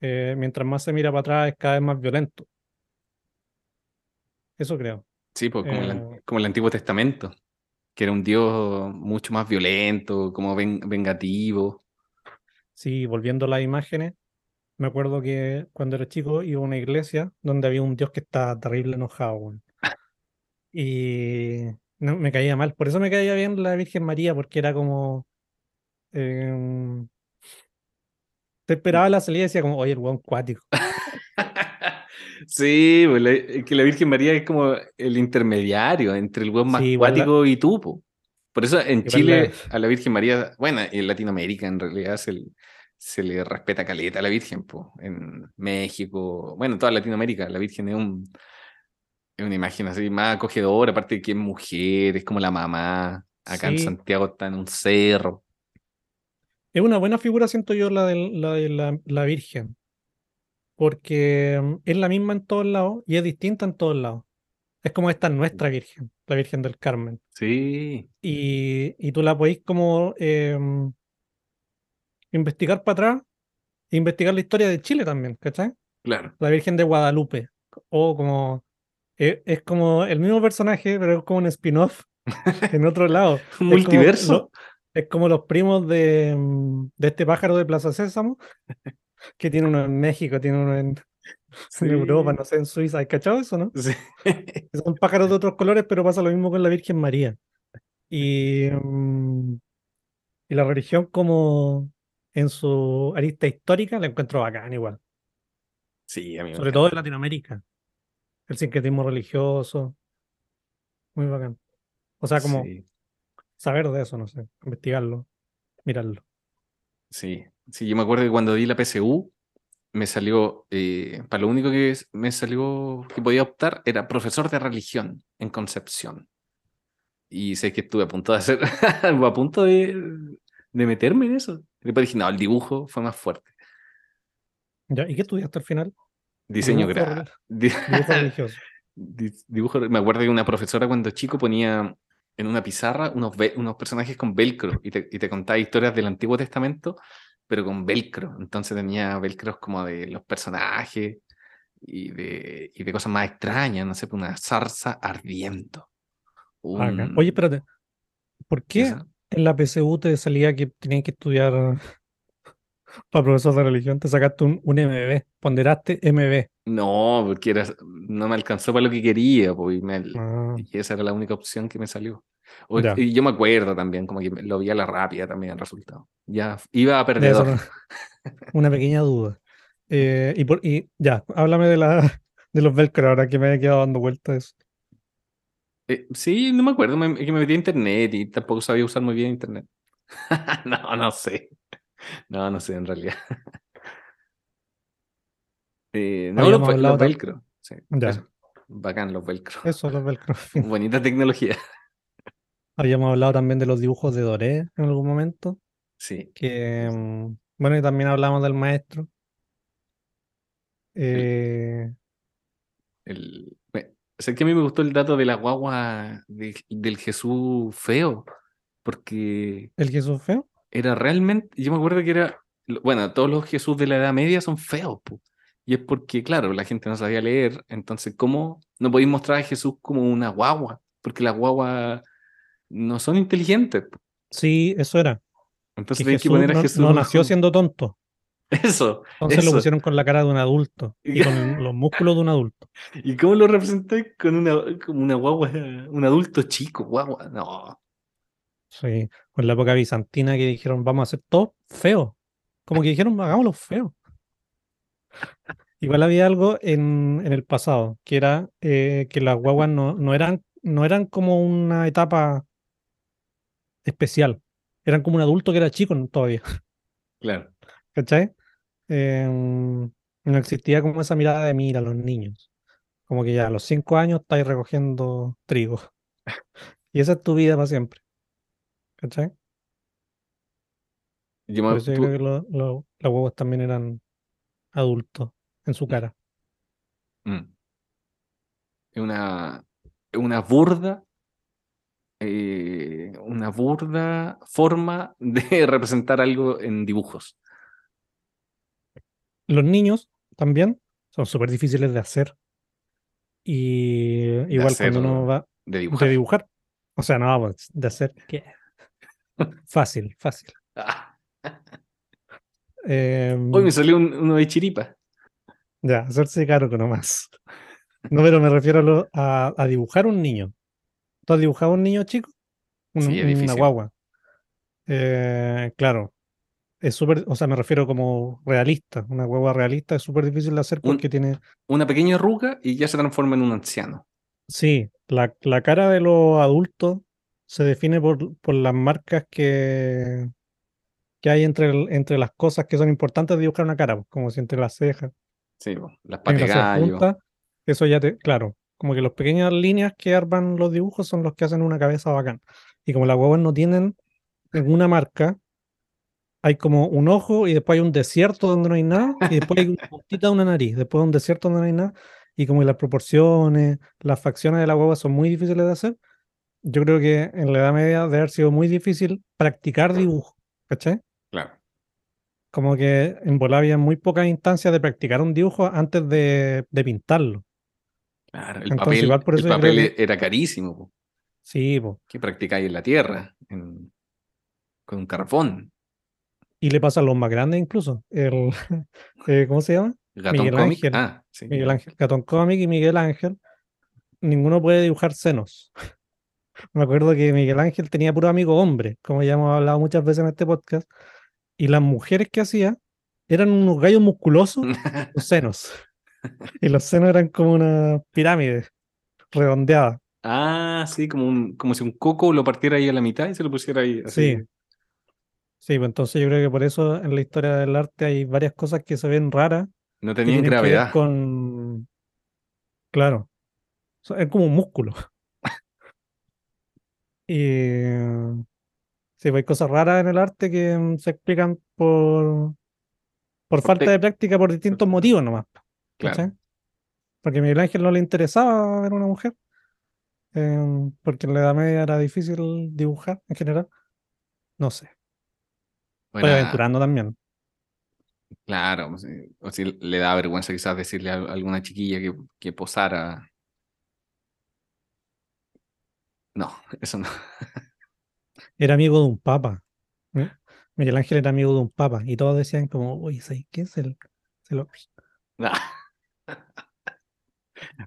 eh, mientras más se mira para atrás es cada vez más violento. Eso creo. Sí, pues como, el, Eh. como el Antiguo Testamento, que era un Dios mucho más violento, como ven- vengativo. Sí, volviendo a las imágenes, me acuerdo que cuando era chico iba a una iglesia donde había un Dios que estaba terrible enojado, weón. Y no, me caía mal. Por eso me caía bien la Virgen María, porque era como. em, te esperaba la salida y decía como, oye, el weón cuático. Sí, pues, la- es que la Virgen María es como el intermediario entre el buen más Sí, igual la- cuático y tú. po. Por eso en Chile la- a la Virgen María, bueno, en Latinoamérica en realidad se, le- se le respeta caleta a la Virgen. po. En México, bueno, en toda Latinoamérica, la Virgen es, un, es una imagen así más acogedora, aparte de que es mujer, es como la mamá. Acá en. Santiago está en un cerro. Es una buena figura, siento yo, la de la, de la, la Virgen. Porque mm, es la misma en todos lados y es distinta en todos lados. Es como esta nuestra Virgen, la Virgen del Carmen. Sí, y, y tú la podéis como em, investigar para atrás, e investigar la historia de Chile también, ¿cachai? claro. La Virgen de Guadalupe, o como, e- es, como el mismo personaje, pero es como un spin-off en otro lado. Un como multiverso. lo- es como los primos de, mm, de este pájaro de Plaza Sésamo, que tiene uno en México, tiene uno en, en Europa, no sé, en Suiza. ¿Hay cachado eso, no? Sí. son pájaros de otros colores, pero pasa lo mismo con la Virgen María. Y, mm, y la religión como en su arista histórica la encuentro bacán igual, Sí, a mí sobre todo en Latinoamérica. El sincretismo religioso, muy bacán. O sea, como Sí. saber de eso, no sé, investigarlo, mirarlo. Sí, sí, yo me acuerdo que cuando di la PSU, me salió, eh, para lo único que me salió que podía optar era profesor de religión en Concepción. Y sé que estuve a punto de hacer, a punto de, de meterme en eso. Dije, no, el dibujo fue más fuerte. ¿Ya? ¿Y qué estudiaste al final? Diseño gráfico. Dibujo religioso. Dibujo, me acuerdo que una profesora cuando chico ponía en una pizarra unos, unos personajes con velcro y te, y te contaba historias del Antiguo Testamento, pero con velcro. Entonces tenía velcros como de los personajes y de, y de cosas más extrañas, no sé, una zarza ardiendo. Bacán. Un- Oye, espérate, ¿por qué esa- en la PSU te salía que tenías que estudiar para profesor de religión? Te sacaste un, un MB, ponderaste MB. No, porque era, no me alcanzó para lo que quería, pues, y, me- Ah, y esa era la única opción que me salió. O- y yo me acuerdo también, como que lo vi a la rápida también el resultado. Ya iba a perdedor. una, una pequeña duda. Eh, y, por, y ya, háblame de, la, de los velcro ahora que me he quedado dando vueltas. Eh, sí, no me acuerdo, me, que me metí a internet y tampoco sabía usar muy bien internet. No, no sé. No, no sé en realidad. Eh, no, los, Habíamos ve- hablado los tam- velcro. sí, Ya. Bacán los velcro. Eso, los velcro. Bonita tecnología. Habíamos hablado también de los dibujos de Doré en algún momento. Sí. Que, mm, bueno, y también hablamos del maestro. Eh, El, me- sé que a mí me gustó el dato de la guagua de- del Jesús feo, porque el Jesús feo. era realmente, yo me acuerdo que era, bueno, todos los Jesús de la Edad Media son feos, po. Y es porque, claro, la gente no sabía leer, entonces, ¿cómo no podéis mostrar a Jesús como una guagua? Porque las guaguas no son inteligentes. po. Sí, eso era. Entonces Que tenéis que Jesús poner a no, Jesús. no nació siendo tonto. Eso, Entonces lo pusieron con la cara de un adulto y con los músculos de un adulto. ¿Y cómo lo representáis con una, como una guagua, un adulto chico, guagua? No. Sí, con la época bizantina que dijeron, vamos a hacer todo feo. Como que dijeron, hagámoslo feo. Igual había algo en, en el pasado, que era eh, que las guaguas no, no eran, no eran como una etapa especial. Eran como un adulto que era chico todavía, Claro. ¿Cachai? Em, no existía como esa mirada de mira a los niños. Como que ya a los cinco años estáis recogiendo trigo. Y esa es tu vida para siempre. ¿Cachai? Yo me- yo creo que lo- lo- los huevos también eran adultos en su cara. Mm. Es una, una burda, eh, una burda forma de representar algo en dibujos. Los niños también son súper difíciles de hacer. Y igual hacer- cuando uno va de de dibujar. O sea, no, pues, de hacer ¿qué? Fácil, fácil. Em, hoy me salió un- uno de chiripa. Ya, hacerse cargo nomás. No, pero me refiero a, lo- a, a dibujar un niño. ¿Tú has dibujado un niño chico? Un- Sí, es una guagua. Eh, claro. Es súper, o sea, me refiero como realista. Una guagua realista es súper difícil de hacer Un- porque tiene, Una pequeña arruga y ya se transforma en un anciano. sí, la, la cara de los adultos se define por, por las marcas que, que hay entre, el- entre las cosas que son importantes de dibujar una cara, pues, como si entre las cejas. Sí, po, las patas gallo. eso ya te, claro, como que las pequeñas líneas que arman los dibujos son los que hacen una cabeza bacán. Y como las guaguas no tienen ninguna marca, hay como un ojo y después hay un desierto donde no hay nada, y después hay una puntita de una nariz, después un desierto donde no hay nada, y como que las proporciones, las facciones de la guagua son muy difíciles de hacer. Yo creo que en la Edad Media debe haber sido muy difícil practicar dibujo, ¿cachai? Claro. Como que en Bolivia había muy pocas instancias de practicar un dibujo antes de, de pintarlo. Claro, el Entonces, papel, por el eso creo papel que- era carísimo. po. Sí, po. ¿Qué practicáis en la tierra? En- con un carbón. Y le pasa a los más grandes incluso. El, eh, ¿cómo se llama? Gatón Miguel. Ángel. Ah, sí. Miguel Ángel. Catón Comic y Miguel Ángel. Ninguno puede dibujar senos. Me acuerdo que Miguel Ángel tenía puro amigo hombre, como ya hemos hablado muchas veces en este podcast. Y las mujeres que hacía eran unos gallos musculosos con senos. Y los senos eran como una pirámide redondeada. ah, sí, como, un, como si un coco lo partiera ahí a la mitad y se lo pusiera ahí. Así. Sí. Sí, pues entonces yo creo que por eso en la historia del arte hay varias cosas que se ven raras No tenían gravedad. con. Claro. O sea, es como un músculo. Y. Sí, pues hay cosas raras en el arte que mm, se explican por. Por falta de práctica, por distintos motivos nomás. Claro. Porque a Miguel Ángel no le interesaba ver una mujer. em, porque en la Edad Media era difícil dibujar en general. No sé. Bueno, aventurando también. claro. o si- O si le da vergüenza quizás decirle a alguna chiquilla que, que posara. No, eso no. Era amigo de un papa. ¿eh? Miguel Ángel era amigo de un papa. Y todos decían como, uy, ¿sabes qué es el...? lo-". No,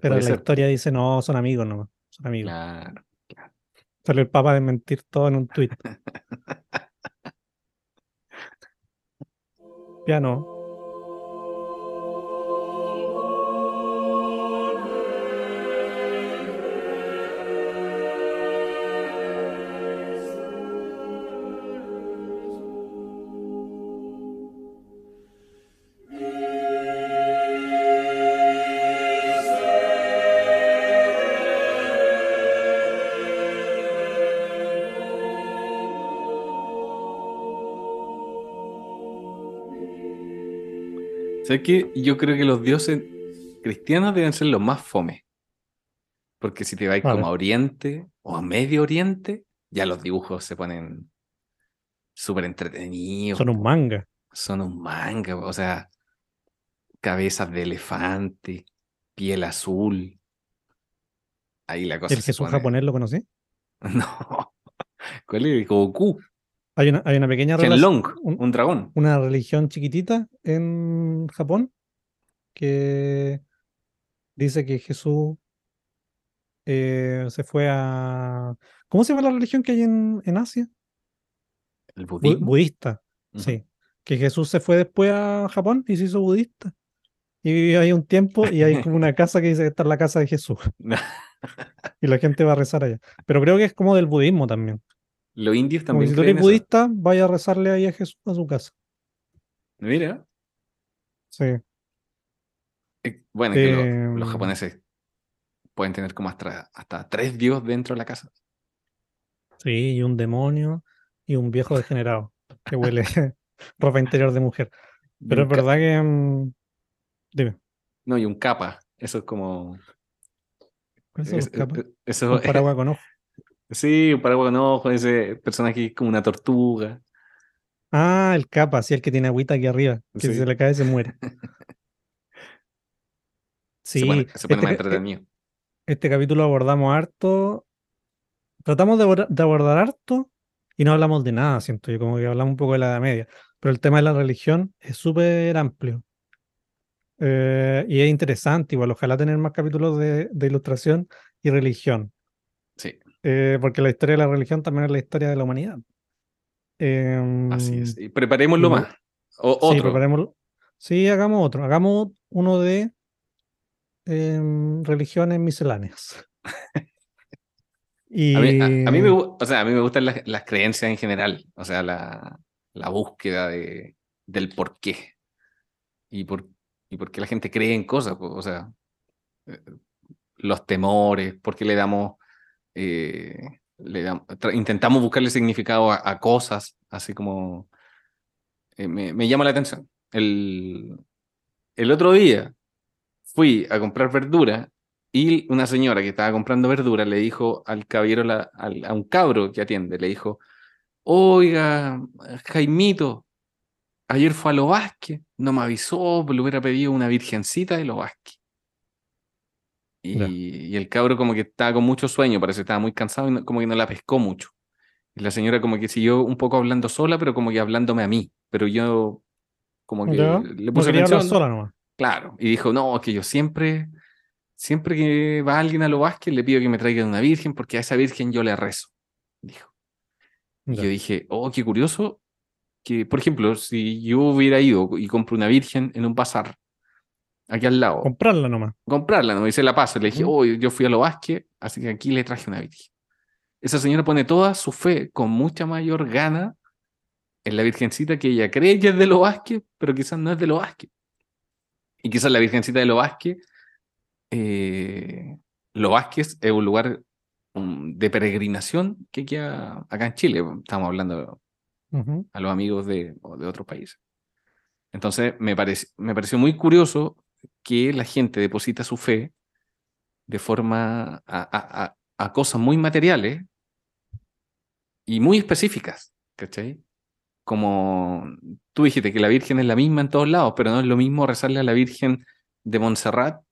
Pero Puede la ser. historia dice, no, son amigos nomás. Son amigos. Claro. Salió el papa a desmentir todo en un tuit. Piano. ¿Sabes qué? Yo creo que los dioses cristianos deben ser los más fome. Porque si te vas Vale. como a Oriente o a Medio Oriente, ya los dibujos se ponen súper entretenidos. Son un manga. Son un manga, o sea, cabezas de elefante, piel azul. Ahí la cosa El Jesús pone- japonés lo conocí. No. ¿Cuál es? Goku. Hay una, hay una pequeña Shenlong, un- un dragón. una religión chiquitita en Japón que dice que Jesús eh, se fue a... ¿Cómo se llama la religión que hay en, en Asia? El Bu- budismo. budista, Ujú. sí. Que Jesús se fue después a Japón y se hizo budista. Y vivió ahí un tiempo y hay como una casa que dice que está en la casa de Jesús. Y la gente va a rezar allá. Pero creo que es como del budismo también. Los indios Como también si tú eres eso. budista, vaya a rezarle ahí a Jesús a su casa. Mira. Sí. Eh, Bueno, que lo- Em. los japoneses pueden tener como hasta, hasta tres dios dentro de la casa. Sí, y un demonio y un viejo degenerado que huele ropa interior de mujer. Pero es verdad que. mm, dime, No, y un capa. Eso es como. ¿cuáles son los es- capas? eh, eso, Un paraguas con ojo. Sí, un paraguas con ojo, ese personaje es como una tortuga. Ah, el capa, sí, el que tiene agüita aquí arriba, que si se le cae se muere. Se Sí, pone, se pone más este- entretenido. este capítulo abordamos harto, tratamos de, abor- de abordar harto y no hablamos de nada, siento yo, como que hablamos un poco de la Edad Media, pero el tema de la religión es súper amplio. Eh, y es interesante, igual, ojalá tener más capítulos de, de ilustración y religión, Sí, eh, porque la historia de la religión también es la historia de la humanidad. Em, así es. Y preparémoslo y no- más. O, Sí, otro. preparémoslo. Sí, hagamos otro. Hagamos uno de em, religiones misceláneas. Y A mí, a, a mí me, o sea, a mí me gustan las, las creencias en general, o sea, la, la búsqueda de, del por qué y por, y por qué la gente cree en cosas, o sea, eh, los temores, por qué le damos, eh, le intentamos buscarle significado a, cosas, así como eh, me, llama la atención. El, el otro día fui a comprar verdura y una señora que estaba comprando verdura le dijo al caballero, al- a un cabro que atiende, le dijo, oiga, Jaimito, ayer fue a Los Vázquez, no me avisó, le hubiera pedido una virgencita de Los Vázquez. Y, el cabro como que estaba con mucho sueño, parece que estaba muy cansado y no- como que no la pescó mucho. Y la señora como que siguió un poco hablando sola, pero como que hablándome a mí. Pero yo como que le no puse hablar atención. sola nomás. Claro, y dijo, no, es que yo siempre, siempre que va alguien a Los Vázquez, le pido que me traigan una virgen, porque a esa virgen yo le rezo, dijo. Y yo dije, oh, qué curioso, que, por ejemplo, si yo hubiera ido y compro una virgen en un bazar, aquí al lado, Comprarla nomás. comprarla, no me hice la paso, le dije, oh, yo fui a Los Vázquez, así que aquí le traje una virgen. Esa señora pone toda su fe con mucha mayor gana en la virgencita que ella cree que es de Los Vázquez, pero quizás no es de Los Vázquez. Y quizás la virgencita de Los Vázquez, eh, Los Vázquez es un lugar um, de peregrinación que queda acá en Chile. Estamos hablando Ujú. a los amigos de, de otros países. Entonces, me, parec- me pareció muy curioso que la gente deposita su fe de forma a, cosas muy materiales y muy específicas, ¿cachai? Como tú dijiste que la Virgen es la misma en todos lados, pero no es lo mismo rezarle a la Virgen de Montserrat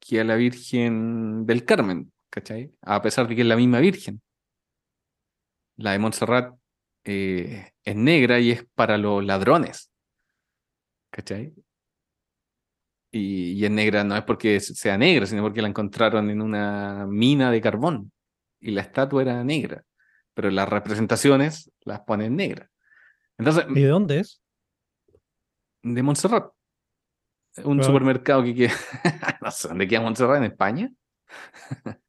que a la Virgen del Carmen, ¿cachai? A pesar de que es la misma Virgen. La de Montserrat eh, es negra y es para los ladrones, ¿cachai? Y, y es negra no es porque sea negra, sino porque la encontraron en una mina de carbón y la estatua era negra, pero las representaciones las ponen negras. Entonces, ¿Y de dónde es? de Montserrat. Un Claro. supermercado que queda. no sé dónde queda Montserrat, en España.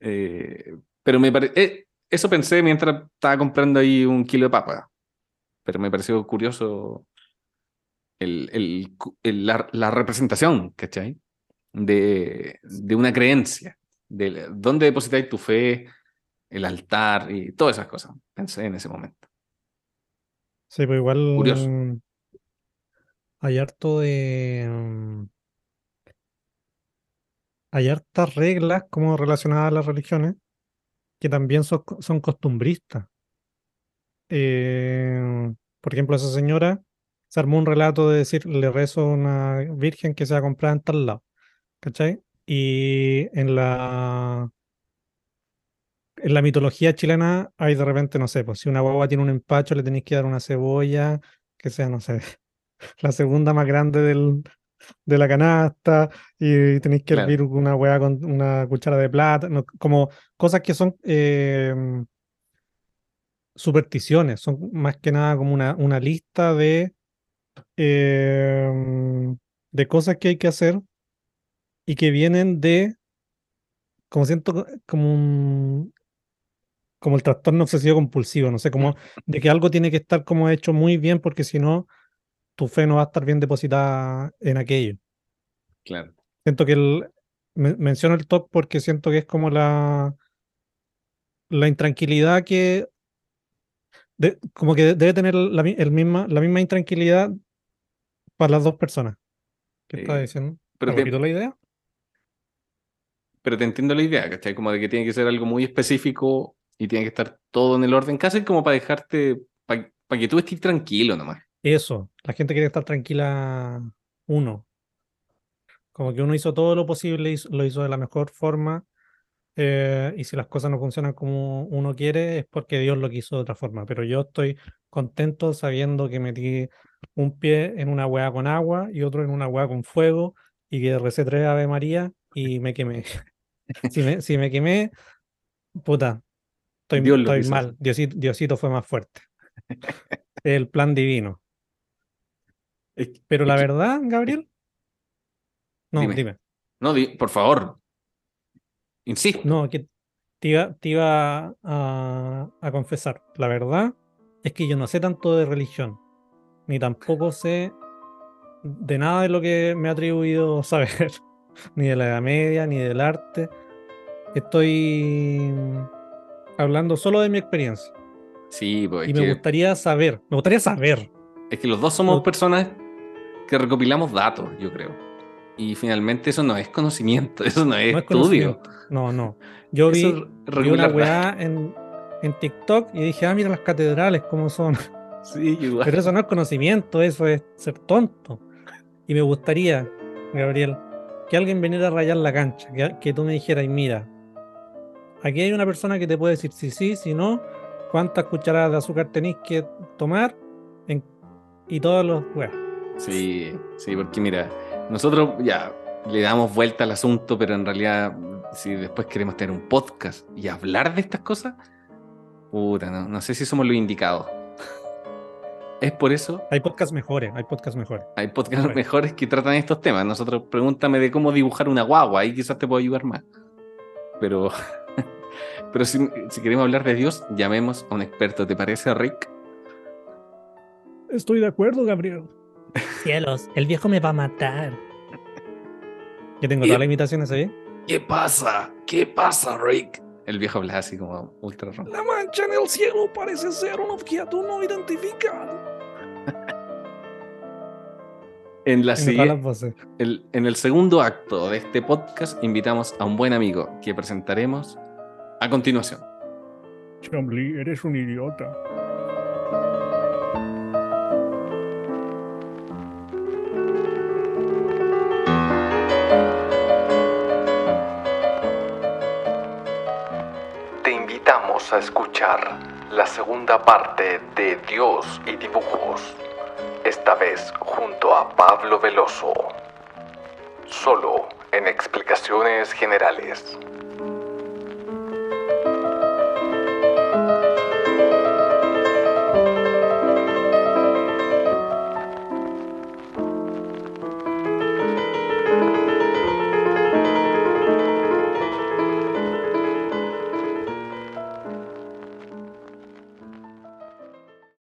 Eh, pero me parece. eso pensé mientras estaba comprando ahí un kilo de papa. Pero me pareció curioso el, el- el- la, la representación, ¿cachai? De, de una creencia. De dónde depositáis tu fe, el altar y todas esas cosas. Pensé en ese momento. Sí, pues igual Curioso. hay harto de... mm, Hay hartas reglas como relacionadas a las religiones que también son, son costumbristas. Eh, por ejemplo, esa señora se armó un relato de decir, le rezo a una virgen que se va a comprar en tal lado, ¿cachai? Y en la, en la mitología chilena hay de repente, no sé, pues si una guagua tiene un empacho, le tenéis que dar una cebolla, que sea, no sé, la segunda más grande del, de la canasta, y tenéis que Claro. hervir una hueá con una cuchara de plata, no, como cosas que son eh, supersticiones, son más que nada como una, una lista de, eh, de cosas que hay que hacer y que vienen de, como siento, co- como un, como el trastorno obsesivo compulsivo, no sé, como de que algo tiene que estar como hecho muy bien porque si no, tu fe no va a estar bien depositada en aquello. Claro. Siento que el, men- menciono el TOC porque siento que es como la, la intranquilidad que, de- como que debe tener la, el misma, la misma intranquilidad para las dos personas. ¿Qué estás Eh, diciendo? pero ¿Te la idea? Pero te entiendo la idea, ¿cachai? Como de que tiene que ser algo muy específico y tiene que estar todo en el orden, casi como para dejarte, para que tú estés tranquilo nomás. Eso, la gente quiere estar tranquila uno. Como que uno hizo todo lo posible, lo hizo de la mejor forma. eh, y si las cosas no funcionan como uno quiere, es porque Dios lo quiso de otra forma. Pero yo estoy contento sabiendo que metí un pie en una hueá con agua y otro en una hueá con fuego y que recé tres Ave María y me quemé. Si me, si me quemé, puta, estoy, Dios mal. Diosito, Diosito fue más fuerte. El plan divino. Pero la verdad, Gabriel. No, Dime. dime. No, di- por favor. Insisto. No, que te iba, te iba a, a confesar. La verdad es que yo no sé tanto de religión, ni tampoco sé de nada de lo que me ha atribuido saber, ni de la Edad Media, ni del arte. Estoy hablando solo de mi experiencia Sí, pues y me que, gustaría saber, me gustaría saber. es que los dos somos personas que recopilamos datos, yo creo. Y finalmente eso no es conocimiento, eso no es No es estudio. No, no. Yo vi, vi una weá en, en TikTok y dije, ah, mira las catedrales, cómo son. Sí, igual. Pero eso no es conocimiento, eso es ser tonto. Y me gustaría, Gabriel, que alguien viniera a rayar la cancha, que, que tú me dijeras, mira, aquí hay una persona que te puede decir si sí, si no, cuántas cucharadas de azúcar tenéis que tomar en- y todos los weas. Sí, sí, porque mira, nosotros ya le damos vuelta al asunto, pero en realidad, si después queremos tener un podcast y hablar de estas cosas, puta, no, no sé si somos los indicados. Es por eso, Hay podcasts mejores, hay podcasts mejores. hay podcasts mejores que tratan estos temas. Nosotros pregúntame de cómo dibujar una guagua, ahí quizás te puedo ayudar más. Pero, pero si, si queremos hablar de Dios, llamemos a un experto, ¿te parece, Rick? Estoy de acuerdo, Gabriel. Cielos, el viejo me va a matar. Yo tengo todas las imitaciones ahí. ¿Qué pasa? ¿Qué pasa, Rick? El viejo habla así como ultra ronco. La mancha en el cielo parece ser un objeto no identificado. En, la voces. el- en el segundo acto de este podcast invitamos a un buen amigo que presentaremos a continuación. Chambly, eres un idiota. Te invitamos a escuchar la segunda parte de Dios y dibujos, esta vez junto a Pablo Veloso, solo en explicaciones generales.